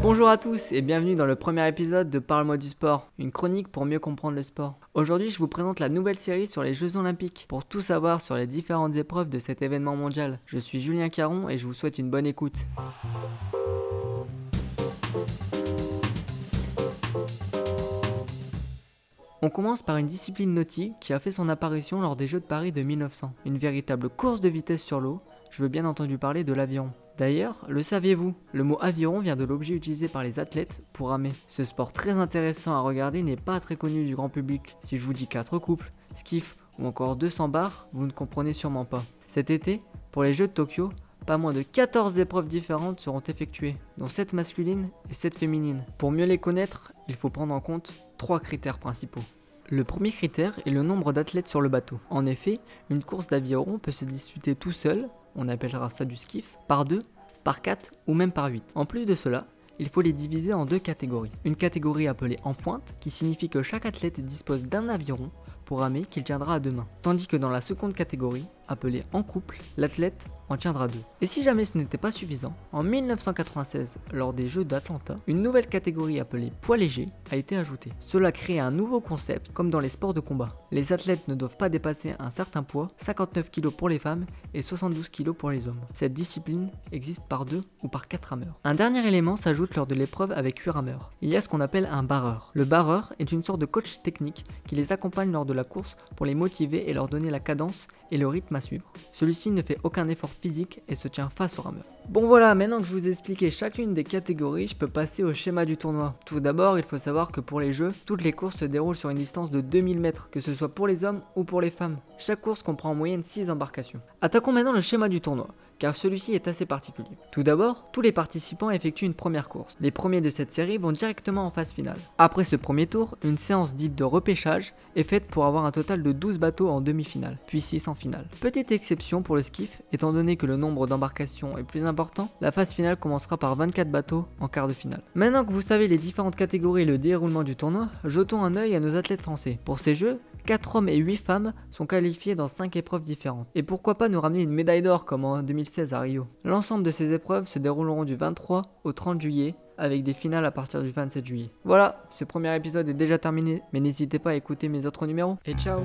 Bonjour à tous et bienvenue dans le premier épisode de Parle-moi du sport, une chronique pour mieux comprendre le sport. Aujourd'hui, je vous présente la nouvelle série sur les Jeux Olympiques pour tout savoir sur les différentes épreuves de cet événement mondial. Je suis Julien Caron et je vous souhaite une bonne écoute. On commence par une discipline nautique qui a fait son apparition lors des Jeux de Paris de 1900, une véritable course de vitesse sur l'eau. Je veux bien entendu parler de l'aviron. D'ailleurs, le saviez-vous Le mot aviron vient de l'objet utilisé par les athlètes pour ramer. Ce sport très intéressant à regarder n'est pas très connu du grand public. Si je vous dis 4 couples, skiff ou encore 200 bars, vous ne comprenez sûrement pas. Cet été, pour les Jeux de Tokyo, pas moins de 14 épreuves différentes seront effectuées, dont 7 masculines et 7 féminines. Pour mieux les connaître, il faut prendre en compte 3 critères principaux. Le premier critère est le nombre d'athlètes sur le bateau. En effet, une course d'aviron peut se disputer tout seul, on appellera ça du skiff, par 2, par 4 ou même par 8. En plus de cela, il faut les diviser en deux catégories. Une catégorie appelée en pointe, qui signifie que chaque athlète dispose d'un aviron pour ramer qu'il tiendra à deux mains. Tandis que dans la seconde catégorie, appelée en couple, l'athlète en tiendra deux. Et si jamais ce n'était pas suffisant, en 1996, lors des Jeux d'Atlanta, une nouvelle catégorie appelée poids léger a été ajoutée. Cela crée un nouveau concept comme dans les sports de combat. Les athlètes ne doivent pas dépasser un certain poids, 59 kg pour les femmes et 72 kg pour les hommes. Cette discipline existe par deux ou par quatre rameurs. Un dernier élément s'ajoute lors de l'épreuve avec 8 rameurs. Il y a ce qu'on appelle un barreur. Le barreur est une sorte de coach technique qui les accompagne lors de la course pour les motiver et leur donner la cadence et le rythme suivre. Celui-ci ne fait aucun effort physique et se tient face au rameur. Bon voilà, maintenant que je vous ai expliqué chacune des catégories, je peux passer au schéma du tournoi. Tout d'abord, il faut savoir que pour les jeux, toutes les courses se déroulent sur une distance de 2000 mètres, que ce soit pour les hommes ou pour les femmes. Chaque course comprend en moyenne 6 embarcations. Attaquons maintenant le schéma du tournoi car celui-ci est assez particulier. Tout d'abord, tous les participants effectuent une première course. Les premiers de cette série vont directement en phase finale. Après ce premier tour, une séance dite de repêchage est faite pour avoir un total de 12 bateaux en demi-finale, puis 6 en finale. Petite exception pour le skiff, étant donné que le nombre d'embarcations est plus important, la phase finale commencera par 24 bateaux en quart de finale. Maintenant que vous savez les différentes catégories et le déroulement du tournoi, jetons un œil à nos athlètes français. Pour ces jeux, 4 hommes et 8 femmes sont qualifiés dans 5 épreuves différentes. Et pourquoi pas nous ramener une médaille d'or comme en 2016 à Rio? L'ensemble de ces épreuves se dérouleront du 23 au 30 juillet avec des finales à partir du 27 juillet. Voilà, ce premier épisode est déjà terminé, mais n'hésitez pas à écouter mes autres numéros et ciao